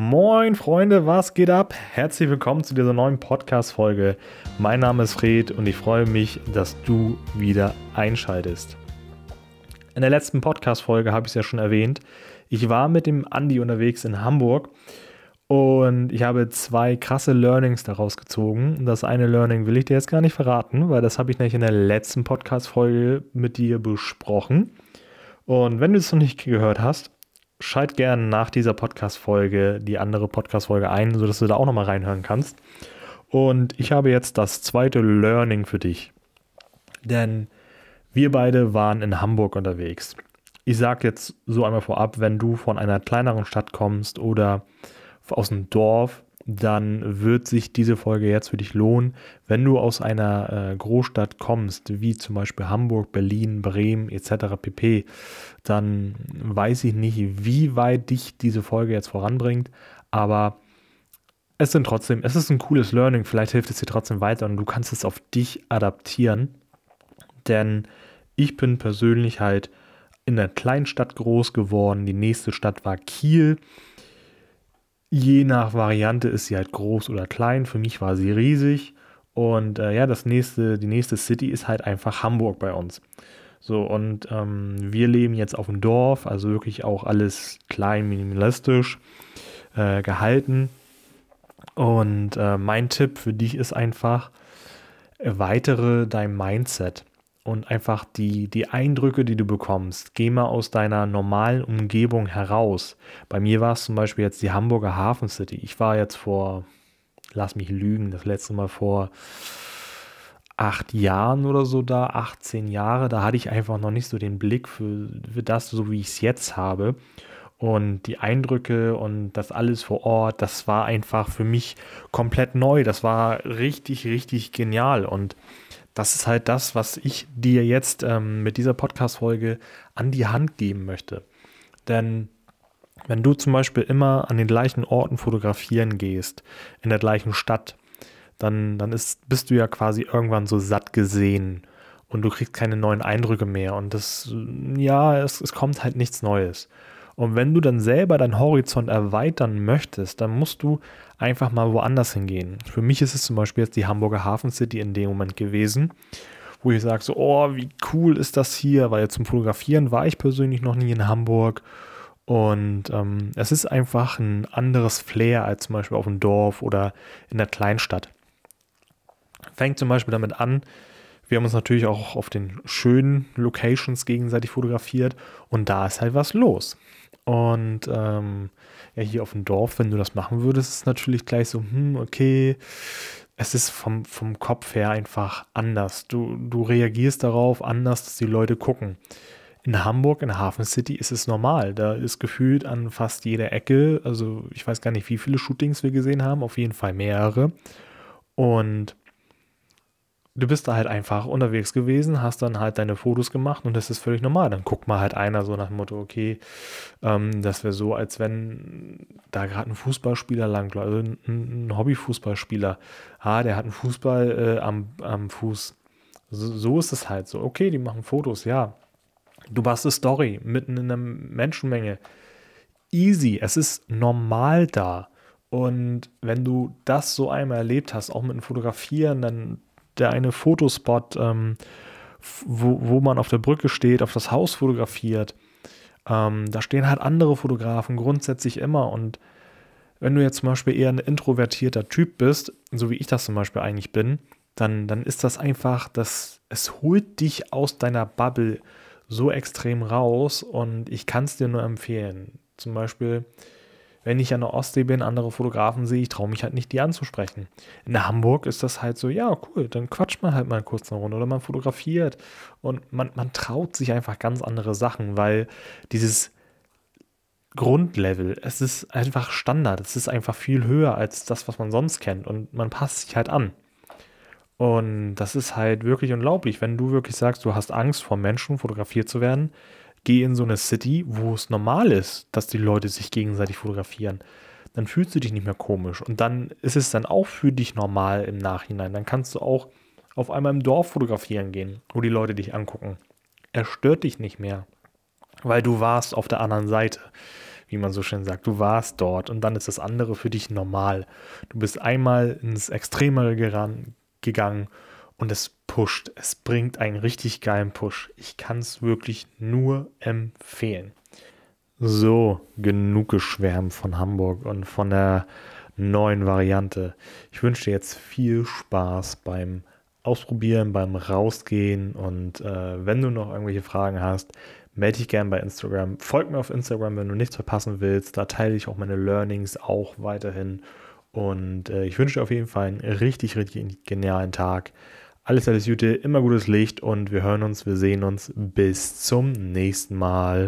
Moin Freunde, was geht ab? Herzlich willkommen zu dieser neuen Podcast-Folge. Mein Name ist Fred und ich freue mich, dass du wieder einschaltest. In der letzten Podcast-Folge habe ich es ja schon erwähnt. Ich war mit dem Andi unterwegs in Hamburg und ich habe zwei krasse Learnings daraus gezogen. Das eine Learning will ich dir jetzt gar nicht verraten, weil das habe ich nämlich in der letzten Podcast-Folge mit dir besprochen. Und wenn du es noch nicht gehört hast, schalt gerne nach dieser Podcast-Folge die andere Podcast-Folge ein, sodass du da auch nochmal reinhören kannst. Und ich habe jetzt das zweite Learning für dich. Denn wir beide waren in Hamburg unterwegs. Ich sage jetzt so einmal vorab, wenn du von einer kleineren Stadt kommst oder aus dem Dorf, dann wird sich diese Folge jetzt für dich lohnen. Wenn du aus einer äh, Großstadt kommst, wie zum Beispiel Hamburg, Berlin, Bremen etc. pp., dann weiß ich nicht, wie weit dich diese Folge jetzt voranbringt, aber es sind trotzdem, es ist ein cooles Learning, vielleicht hilft es dir trotzdem weiter und du kannst es auf dich adaptieren, denn ich bin persönlich halt in einer Kleinstadt groß geworden, die nächste Stadt war Kiel Je nach Variante ist sie halt groß oder klein. Für mich war sie riesig. Und äh, ja, das nächste, die nächste City ist halt einfach Hamburg bei uns. So, und ähm, wir leben jetzt auf dem Dorf, also wirklich auch alles klein, minimalistisch äh, gehalten. Und äh, mein Tipp für dich ist einfach, erweitere dein Mindset und einfach die, die Eindrücke, die du bekommst. Geh mal aus deiner normalen Umgebung heraus. Bei mir war es zum Beispiel jetzt die Hamburger Hafen City. Ich war jetzt vor, lass mich lügen, das letzte Mal vor acht Jahren oder so da, 18 Jahre. Da hatte ich einfach noch nicht so den Blick für, für das, so wie ich es jetzt habe. Und die Eindrücke und das alles vor Ort, das war einfach für mich komplett neu. Das war richtig, richtig genial. Und das ist halt das, was ich dir jetzt ähm, mit dieser Podcast-Folge an die Hand geben möchte. Denn wenn du zum Beispiel immer an den gleichen Orten fotografieren gehst, in der gleichen Stadt, dann, dann ist, bist du ja quasi irgendwann so satt gesehen und du kriegst keine neuen Eindrücke mehr. Und das, ja, es, es kommt halt nichts Neues. Und wenn du dann selber deinen Horizont erweitern möchtest, dann musst du einfach mal woanders hingehen. Für mich ist es zum Beispiel jetzt die Hamburger Hafen City in dem Moment gewesen, wo ich sage so, oh, wie cool ist das hier, weil zum Fotografieren war ich persönlich noch nie in Hamburg. Und ähm, es ist einfach ein anderes Flair als zum Beispiel auf dem Dorf oder in der Kleinstadt. Fängt zum Beispiel damit an, wir haben uns natürlich auch auf den schönen Locations gegenseitig fotografiert und da ist halt was los. Und ähm, ja, hier auf dem Dorf, wenn du das machen würdest, ist natürlich gleich so, hm, okay, es ist vom, vom Kopf her einfach anders. Du, du reagierst darauf anders, dass die Leute gucken. In Hamburg, in Hafen City, ist es normal. Da ist gefühlt an fast jeder Ecke, also ich weiß gar nicht, wie viele Shootings wir gesehen haben, auf jeden Fall mehrere. Und du bist da halt einfach unterwegs gewesen, hast dann halt deine Fotos gemacht und das ist völlig normal. Dann guckt mal halt einer so nach dem Motto, okay, ähm, das wäre so, als wenn da gerade ein Fußballspieler langläuft, also ein, ein Hobbyfußballspieler, ah, der hat einen Fußball äh, am, am Fuß. So, so ist es halt so. Okay, die machen Fotos, ja. Du machst eine Story mitten in einer Menschenmenge. Easy, es ist normal da. Und wenn du das so einmal erlebt hast, auch mit dem Fotografieren, dann der eine Fotospot, ähm, wo, wo man auf der Brücke steht, auf das Haus fotografiert. Ähm, da stehen halt andere Fotografen grundsätzlich immer. Und wenn du jetzt zum Beispiel eher ein introvertierter Typ bist, so wie ich das zum Beispiel eigentlich bin, dann, dann ist das einfach, dass es holt dich aus deiner Bubble so extrem raus und ich kann es dir nur empfehlen. Zum Beispiel, wenn ich an der Ostsee bin, andere Fotografen sehe, ich traue mich halt nicht, die anzusprechen. In Hamburg ist das halt so, ja, cool, dann quatscht man halt mal kurz eine Runde oder man fotografiert und man, man traut sich einfach ganz andere Sachen, weil dieses Grundlevel, es ist einfach Standard, es ist einfach viel höher als das, was man sonst kennt und man passt sich halt an. Und das ist halt wirklich unglaublich, wenn du wirklich sagst, du hast Angst vor Menschen fotografiert zu werden, geh in so eine City, wo es normal ist, dass die Leute sich gegenseitig fotografieren. Dann fühlst du dich nicht mehr komisch. Und dann ist es dann auch für dich normal im Nachhinein. Dann kannst du auch auf einmal im Dorf fotografieren gehen, wo die Leute dich angucken. Er stört dich nicht mehr, weil du warst auf der anderen Seite. wie man so schön sagt. Du warst dort und dann ist das andere für dich normal. Du bist einmal ins Extremere gegangen und es pusht. Es bringt einen richtig geilen Push. Ich kann es wirklich nur empfehlen. So, genug geschwärmt von Hamburg und von der neuen Variante. Ich wünsche dir jetzt viel Spaß beim Ausprobieren, beim Rausgehen und äh, wenn du noch irgendwelche Fragen hast, melde dich gerne bei Instagram. Folg mir auf Instagram, wenn du nichts verpassen willst. Da teile ich auch meine Learnings auch weiterhin. Und äh, ich wünsche dir auf jeden Fall einen richtig, richtig genialen Tag. Alles, alles Gute, immer gutes Licht und wir hören uns, wir sehen uns. Bis zum nächsten Mal.